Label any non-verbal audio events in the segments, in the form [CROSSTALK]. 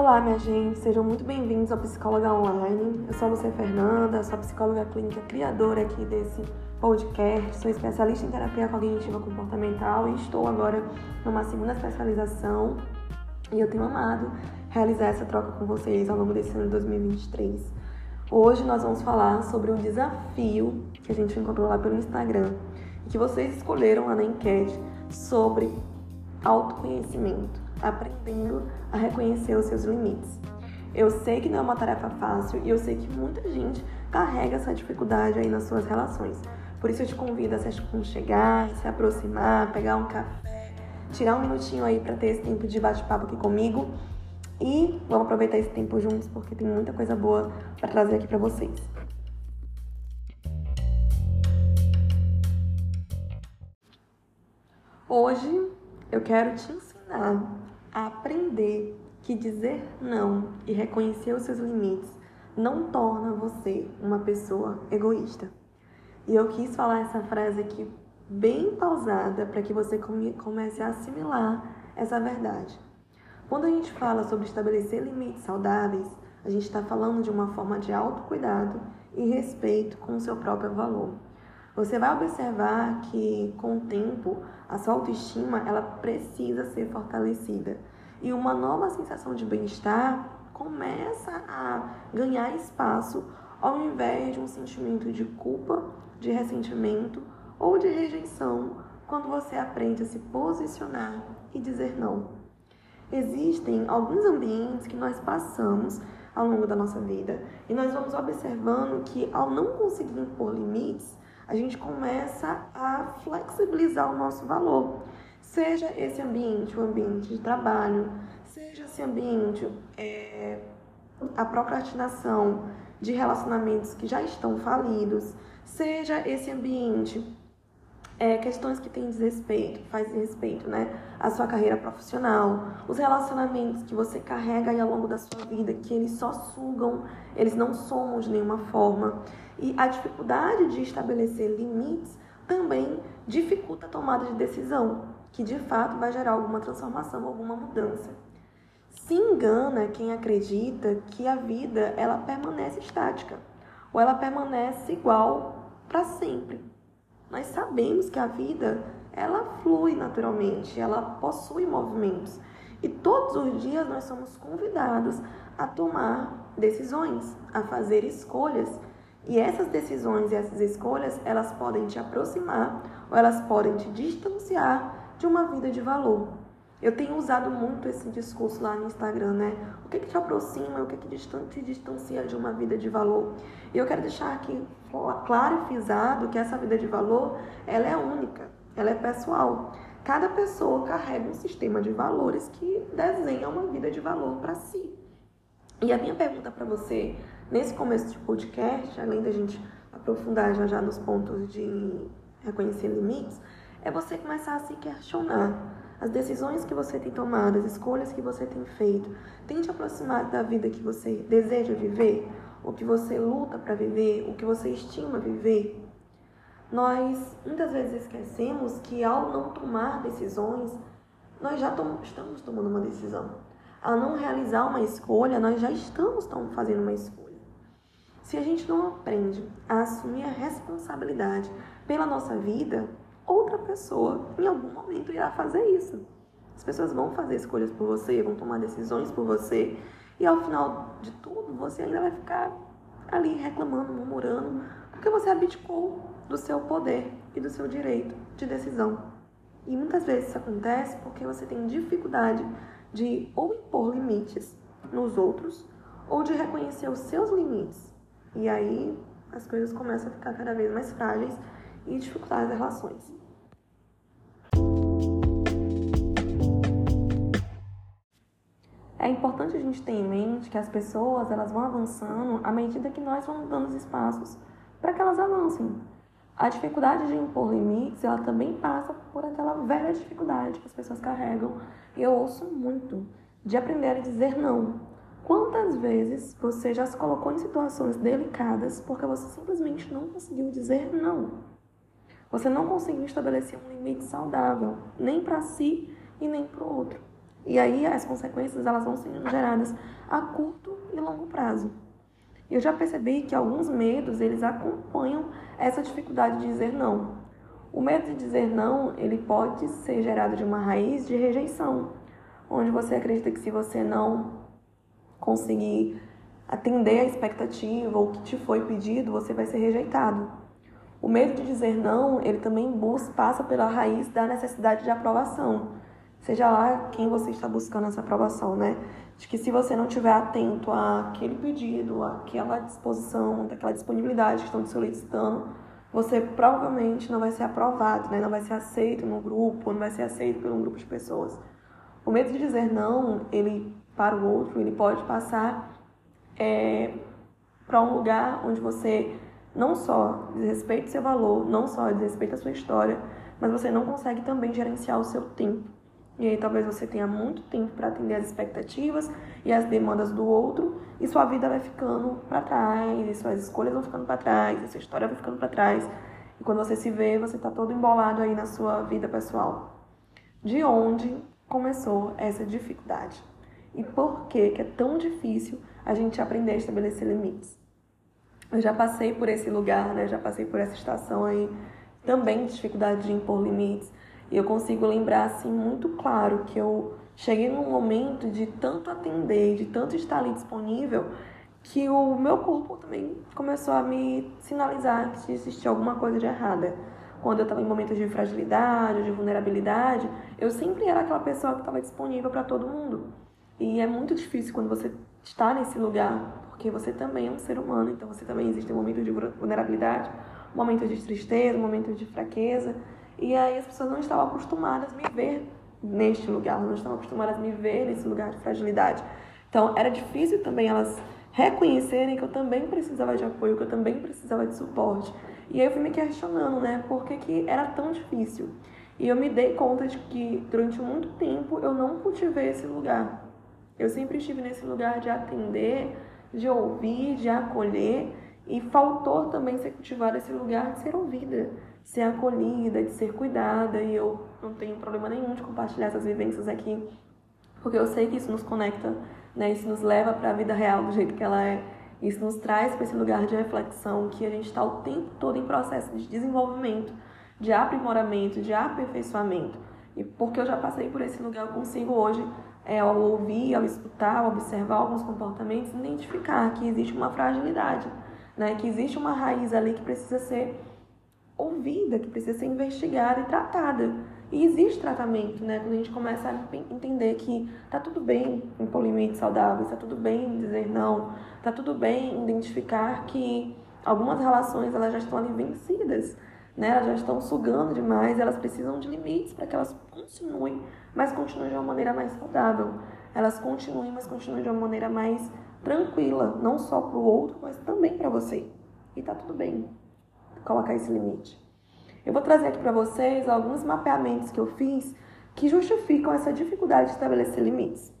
Olá, minha gente, sejam muito bem-vindos ao Psicóloga Online. Eu sou a Lucia Fernanda, sou psicóloga clínica criadora aqui desse podcast, sou especialista em terapia cognitiva comportamental e estou agora numa segunda especialização e eu tenho amado realizar essa troca com vocês ao longo desse ano de 2023. Hoje nós vamos falar sobre um desafio que a gente encontrou lá pelo Instagram e que vocês escolheram lá na enquete sobre autoconhecimento aprendendo a reconhecer os seus limites. Eu sei que não é uma tarefa fácil e eu sei que muita gente carrega essa dificuldade aí nas suas relações. Por isso eu te convido a se aconchegar, se aproximar, pegar um café, tirar um minutinho aí para ter esse tempo de bate-papo aqui comigo e vamos aproveitar esse tempo juntos porque tem muita coisa boa para trazer aqui para vocês. Hoje eu quero te ensinar a aprender que dizer não e reconhecer os seus limites não torna você uma pessoa egoísta. E eu quis falar essa frase aqui bem pausada para que você comece a assimilar essa verdade. Quando a gente fala sobre estabelecer limites saudáveis, a gente está falando de uma forma de autocuidado e respeito com o seu próprio valor. Você vai observar que com o tempo a sua autoestima ela precisa ser fortalecida e uma nova sensação de bem-estar começa a ganhar espaço ao invés de um sentimento de culpa, de ressentimento ou de rejeição quando você aprende a se posicionar e dizer não. Existem alguns ambientes que nós passamos ao longo da nossa vida e nós vamos observando que ao não conseguir impor limites, a gente começa a flexibilizar o nosso valor. Seja esse ambiente o ambiente de trabalho, seja esse ambiente é, a procrastinação de relacionamentos que já estão falidos, seja esse ambiente é, questões que têm desrespeito, fazem respeito, né? A sua carreira profissional, os relacionamentos que você carrega aí ao longo da sua vida, que eles só sugam, eles não somam de nenhuma forma. E a dificuldade de estabelecer limites também dificulta a tomada de decisão, que de fato vai gerar alguma transformação, alguma mudança. Se engana quem acredita que a vida ela permanece estática ou ela permanece igual para sempre. Nós sabemos que a vida ela flui naturalmente, ela possui movimentos. E todos os dias nós somos convidados a tomar decisões, a fazer escolhas. E essas decisões e essas escolhas, elas podem te aproximar ou elas podem te distanciar de uma vida de valor. Eu tenho usado muito esse discurso lá no Instagram, né? O que, que te aproxima, o que, que te distancia de uma vida de valor. E eu quero deixar aqui claro e frisado que essa vida de valor, ela é única, ela é pessoal. Cada pessoa carrega um sistema de valores que desenha uma vida de valor para si. E a minha pergunta para você, nesse começo de podcast, além da gente aprofundar já já nos pontos de reconhecer limites, é você começar a se questionar as decisões que você tem tomado, as escolhas que você tem feito, tem te aproximado da vida que você deseja viver, o que você luta para viver, o que você estima viver? Nós muitas vezes esquecemos que ao não tomar decisões, nós já tom estamos tomando uma decisão. Ao não realizar uma escolha, nós já estamos fazendo uma escolha. Se a gente não aprende a assumir a responsabilidade pela nossa vida, outra pessoa em algum momento irá fazer isso. As pessoas vão fazer escolhas por você, vão tomar decisões por você, e ao final de tudo você ainda vai ficar ali reclamando, murmurando, porque você abdicou do seu poder e do seu direito de decisão. E muitas vezes isso acontece porque você tem dificuldade de ou impor limites nos outros ou de reconhecer os seus limites. E aí as coisas começam a ficar cada vez mais frágeis e dificultar as relações. É importante a gente ter em mente que as pessoas elas vão avançando à medida que nós vamos dando os espaços para que elas avancem. A dificuldade de impor limites, ela também passa por aquela velha dificuldade que as pessoas carregam. E eu ouço muito de aprender a dizer não. Quantas vezes você já se colocou em situações delicadas porque você simplesmente não conseguiu dizer não? Você não conseguiu estabelecer um limite saudável, nem para si e nem para o outro. E aí as consequências elas vão sendo geradas a curto e longo prazo. Eu já percebi que alguns medos eles acompanham essa dificuldade de dizer não. O medo de dizer não, ele pode ser gerado de uma raiz de rejeição, onde você acredita que se você não conseguir atender a expectativa ou o que te foi pedido, você vai ser rejeitado. O medo de dizer não, ele também busca, passa pela raiz da necessidade de aprovação. Seja lá quem você está buscando essa aprovação, né? De que se você não estiver atento àquele pedido, àquela disposição, daquela disponibilidade que estão te solicitando, você provavelmente não vai ser aprovado, né? Não vai ser aceito no grupo, não vai ser aceito por um grupo de pessoas. O medo de dizer não, ele para o outro, ele pode passar é, para um lugar onde você não só desrespeita seu valor, não só desrespeita a sua história, mas você não consegue também gerenciar o seu tempo. E aí talvez você tenha muito tempo para atender as expectativas e as demandas do outro, e sua vida vai ficando para trás, e suas escolhas vão ficando para trás, e sua história vai ficando para trás. E quando você se vê, você está todo embolado aí na sua vida pessoal. De onde começou essa dificuldade? E por que, que é tão difícil a gente aprender a estabelecer limites? Eu já passei por esse lugar, né? Já passei por essa estação aí também de dificuldade de impor limites. E eu consigo lembrar assim muito claro que eu cheguei num momento de tanto atender, de tanto estar ali disponível, que o meu corpo também começou a me sinalizar que existia alguma coisa de errada. Quando eu estava em momentos de fragilidade, de vulnerabilidade, eu sempre era aquela pessoa que estava disponível para todo mundo. E é muito difícil quando você está nesse lugar, porque você também é um ser humano, então você também existe um momento de vulnerabilidade, um momento de tristeza, um momento de fraqueza. E aí as pessoas não estavam acostumadas a me ver neste lugar, não estavam acostumadas a me ver nesse lugar de fragilidade. Então era difícil também elas reconhecerem que eu também precisava de apoio, que eu também precisava de suporte. E aí eu fui me questionando, né, por que, que era tão difícil. E eu me dei conta de que durante muito tempo eu não cultivei esse lugar. Eu sempre estive nesse lugar de atender, de ouvir, de acolher, e faltou também ser cultivado esse lugar de ser ouvida, ser acolhida, de ser cuidada, e eu não tenho problema nenhum de compartilhar essas vivências aqui, porque eu sei que isso nos conecta, né? Isso nos leva para a vida real do jeito que ela é. Isso nos traz para esse lugar de reflexão que a gente está o tempo todo em processo de desenvolvimento, de aprimoramento, de aperfeiçoamento. E porque eu já passei por esse lugar, eu consigo hoje é, ao ouvir, ao escutar, ao observar alguns comportamentos, identificar que existe uma fragilidade, né? que existe uma raiz ali que precisa ser ouvida, que precisa ser investigada e tratada. E existe tratamento, né? Quando a gente começa a entender que tá tudo bem impor limites saudáveis, tá tudo bem dizer não, tá tudo bem identificar que algumas relações elas já estão ali vencidas, né? Elas já estão sugando demais, elas precisam de limites para que elas continuem mas continuem de uma maneira mais saudável. Elas continuem, mas continuem de uma maneira mais tranquila, não só para o outro, mas também para você. E tá tudo bem colocar esse limite. Eu vou trazer aqui para vocês alguns mapeamentos que eu fiz que justificam essa dificuldade de estabelecer limites.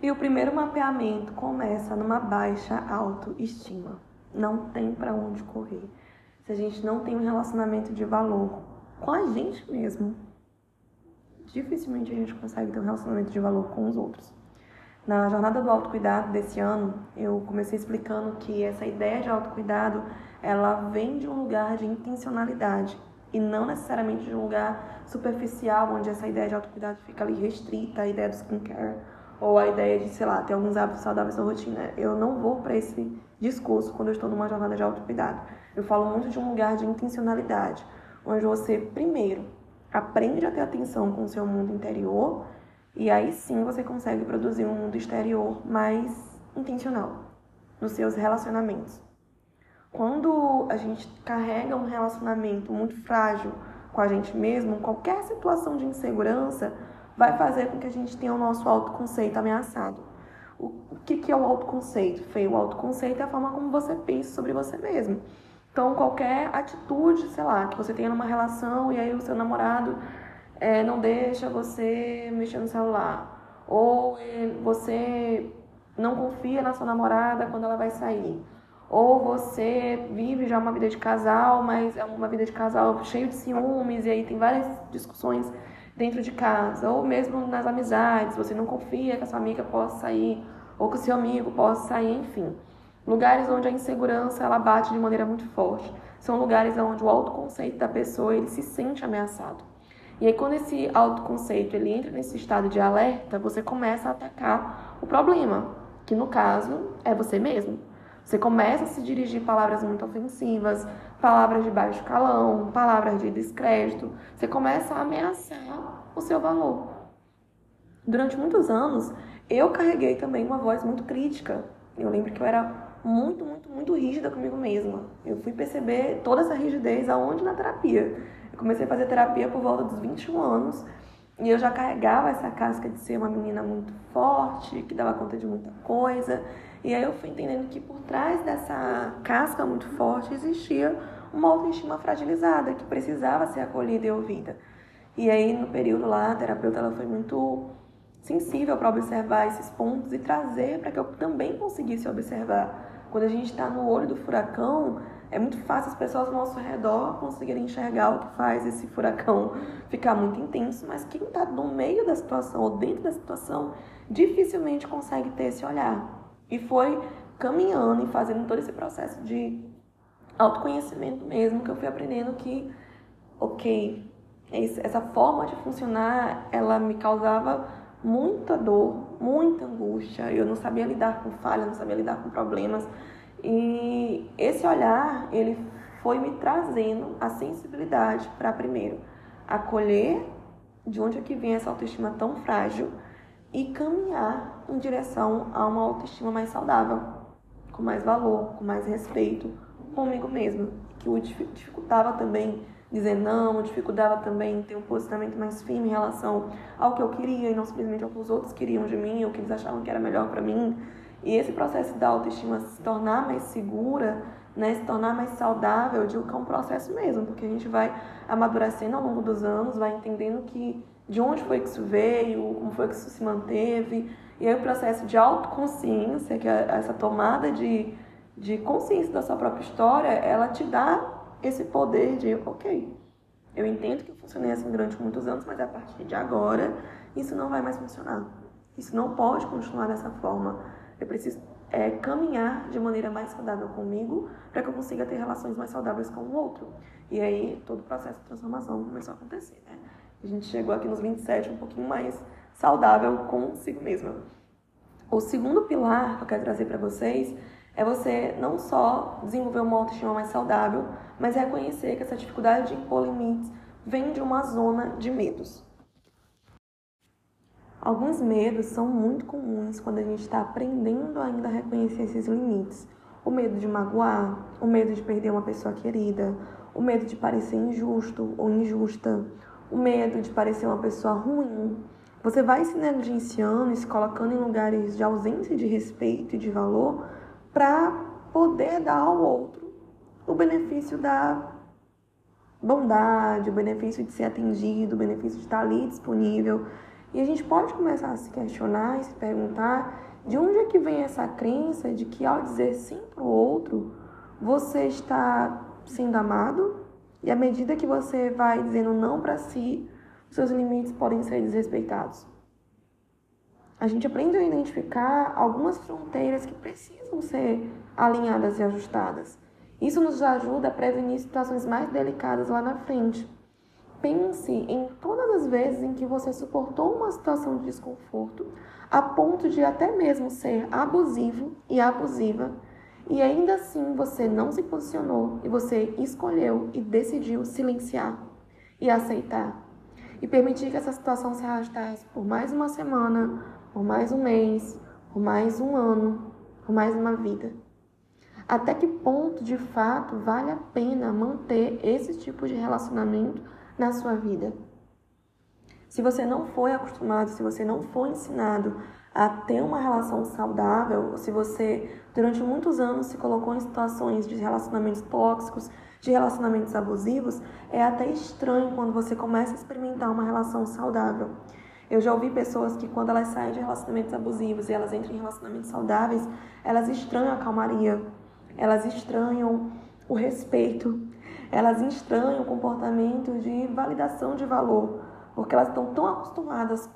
E o primeiro mapeamento começa numa baixa autoestima. Não tem para onde correr. Se a gente não tem um relacionamento de valor com a gente mesmo, dificilmente a gente consegue ter um relacionamento de valor com os outros. Na jornada do autocuidado desse ano, eu comecei explicando que essa ideia de autocuidado, ela vem de um lugar de intencionalidade e não necessariamente de um lugar superficial, onde essa ideia de autocuidado fica ali restrita, a ideia do skincare ou a ideia de, sei lá, ter alguns hábitos saudáveis na rotina. Eu não vou para esse discurso quando eu estou numa jornada de autocuidado. Eu falo muito de um lugar de intencionalidade, onde você, primeiro, aprende a ter atenção com o seu mundo interior e aí sim você consegue produzir um mundo exterior mais intencional nos seus relacionamentos. Quando a gente carrega um relacionamento muito frágil com a gente mesmo, qualquer situação de insegurança vai fazer com que a gente tenha o nosso autoconceito ameaçado. O que é o autoconceito? Feio, o autoconceito é a forma como você pensa sobre você mesmo. Então, qualquer atitude, sei lá, que você tenha numa relação e aí o seu namorado é, não deixa você mexer no celular, ou você não confia na sua namorada quando ela vai sair, ou você vive já uma vida de casal, mas é uma vida de casal cheio de ciúmes e aí tem várias discussões dentro de casa, ou mesmo nas amizades, você não confia que a sua amiga possa sair, ou que o seu amigo possa sair, enfim. Lugares onde a insegurança ela bate de maneira muito forte. São lugares onde o autoconceito da pessoa ele se sente ameaçado. E aí quando esse autoconceito ele entra nesse estado de alerta, você começa a atacar o problema, que no caso é você mesmo. Você começa a se dirigir palavras muito ofensivas, palavras de baixo calão, palavras de descrédito. Você começa a ameaçar o seu valor. Durante muitos anos, eu carreguei também uma voz muito crítica. Eu lembro que eu era muito, muito, muito rígida comigo mesma. Eu fui perceber toda essa rigidez aonde na terapia. Eu comecei a fazer terapia por volta dos 21 anos e eu já carregava essa casca de ser uma menina muito forte, que dava conta de muita coisa. E aí eu fui entendendo que por trás dessa casca muito forte existia uma autoestima fragilizada que precisava ser acolhida e ouvida. E aí no período lá, a terapeuta ela foi muito sensível para observar esses pontos e trazer para que eu também conseguisse observar. Quando a gente está no olho do furacão, é muito fácil as pessoas ao nosso redor conseguirem enxergar o que faz esse furacão [LAUGHS] ficar muito intenso, mas quem está no meio da situação ou dentro da situação dificilmente consegue ter esse olhar. E foi caminhando e fazendo todo esse processo de autoconhecimento mesmo que eu fui aprendendo que, ok, essa forma de funcionar, ela me causava muita dor, muita angústia. Eu não sabia lidar com falhas, não sabia lidar com problemas. E esse olhar, ele foi me trazendo a sensibilidade para primeiro acolher de onde é que vem essa autoestima tão frágil e caminhar em direção a uma autoestima mais saudável, com mais valor, com mais respeito comigo mesma, que o dificultava também dizer não, dificultava também ter um posicionamento mais firme em relação ao que eu queria e não simplesmente ao que os outros queriam de mim, ou que eles achavam que era melhor para mim. E esse processo da autoestima se tornar mais segura, né, se tornar mais saudável, eu digo que é um processo mesmo, porque a gente vai amadurecendo ao longo dos anos, vai entendendo que de onde foi que isso veio, como foi que isso se manteve. E aí o processo de autoconsciência, que é essa tomada de, de consciência da sua própria história, ela te dá esse poder de, ok, eu entendo que eu funcionei assim durante muitos anos, mas a partir de agora isso não vai mais funcionar. Isso não pode continuar dessa forma. Eu preciso é, caminhar de maneira mais saudável comigo para que eu consiga ter relações mais saudáveis com o outro. E aí todo o processo de transformação começou a acontecer, né? A gente chegou aqui nos 27 um pouquinho mais saudável consigo mesma. O segundo pilar que eu quero trazer para vocês é você não só desenvolver uma autoestima mais saudável, mas reconhecer que essa dificuldade de impor limites vem de uma zona de medos. Alguns medos são muito comuns quando a gente está aprendendo ainda a reconhecer esses limites. O medo de magoar, o medo de perder uma pessoa querida, o medo de parecer injusto ou injusta, o medo de parecer uma pessoa ruim. Você vai se negligenciando e se colocando em lugares de ausência de respeito e de valor para poder dar ao outro o benefício da bondade, o benefício de ser atendido, o benefício de estar ali disponível. E a gente pode começar a se questionar e se perguntar de onde é que vem essa crença de que ao dizer sim para o outro, você está sendo amado e à medida que você vai dizendo não para si, seus limites podem ser desrespeitados. A gente aprende a identificar algumas fronteiras que precisam ser alinhadas e ajustadas. Isso nos ajuda a prevenir situações mais delicadas lá na frente. Pense em todas as vezes em que você suportou uma situação de desconforto a ponto de até mesmo ser abusivo e abusiva e ainda assim você não se posicionou e você escolheu e decidiu silenciar e aceitar. E permitir que essa situação se arrastasse por mais uma semana, por mais um mês, por mais um ano, por mais uma vida. Até que ponto de fato vale a pena manter esse tipo de relacionamento na sua vida? Se você não foi acostumado, se você não foi ensinado a ter uma relação saudável, se você durante muitos anos se colocou em situações de relacionamentos tóxicos, de relacionamentos abusivos, é até estranho quando você começa a experimentar uma relação saudável. Eu já ouvi pessoas que quando elas saem de relacionamentos abusivos e elas entram em relacionamentos saudáveis, elas estranham a calmaria, elas estranham o respeito, elas estranham o comportamento de validação de valor, porque elas estão tão acostumadas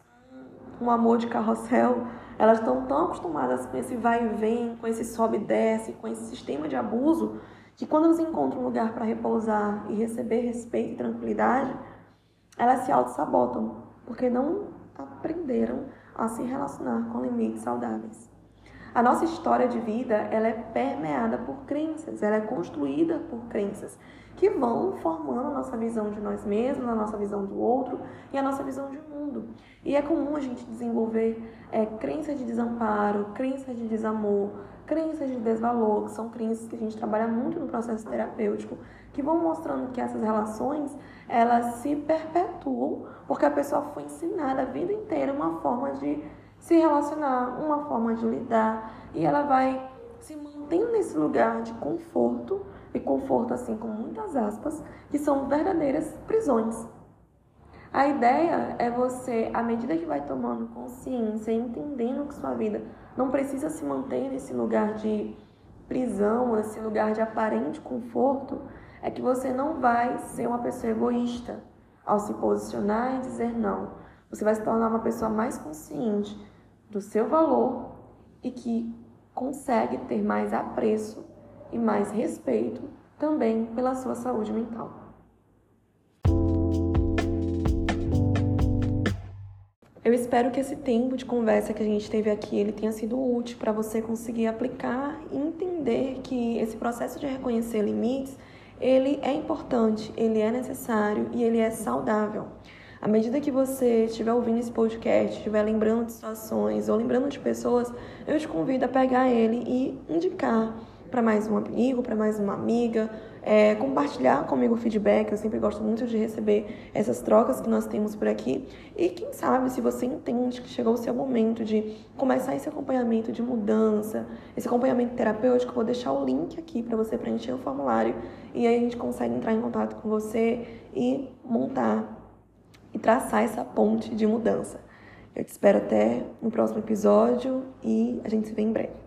com um amor de carrossel, elas estão tão acostumadas com esse vai e vem, com esse sobe e desce, com esse sistema de abuso, que quando elas encontram um lugar para repousar e receber respeito e tranquilidade, elas se auto-sabotam, porque não aprenderam a se relacionar com limites saudáveis. A nossa história de vida, ela é permeada por crenças, ela é construída por crenças que vão formando a nossa visão de nós mesmos, a nossa visão do outro e a nossa visão de mundo. E é comum a gente desenvolver é, crenças de desamparo, crenças de desamor, crenças de desvalor, que são crenças que a gente trabalha muito no processo terapêutico, que vão mostrando que essas relações elas se perpetuam porque a pessoa foi ensinada a vida inteira uma forma de se relacionar, uma forma de lidar, e ela vai se mantendo nesse lugar de conforto, e conforto assim com muitas aspas, que são verdadeiras prisões. A ideia é você, à medida que vai tomando consciência, entendendo que sua vida não precisa se manter nesse lugar de prisão, nesse lugar de aparente conforto, é que você não vai ser uma pessoa egoísta ao se posicionar e dizer não. Você vai se tornar uma pessoa mais consciente do seu valor e que consegue ter mais apreço e mais respeito também pela sua saúde mental. Eu espero que esse tempo de conversa que a gente teve aqui ele tenha sido útil para você conseguir aplicar e entender que esse processo de reconhecer limites ele é importante, ele é necessário e ele é saudável. À medida que você estiver ouvindo esse podcast, estiver lembrando de situações ou lembrando de pessoas, eu te convido a pegar ele e indicar para mais um amigo, para mais uma amiga, é, compartilhar comigo o feedback. Eu sempre gosto muito de receber essas trocas que nós temos por aqui. E quem sabe, se você entende que chegou o seu momento de começar esse acompanhamento de mudança, esse acompanhamento terapêutico, vou deixar o link aqui para você preencher o formulário e aí a gente consegue entrar em contato com você e montar e traçar essa ponte de mudança. Eu te espero até no próximo episódio e a gente se vê em breve.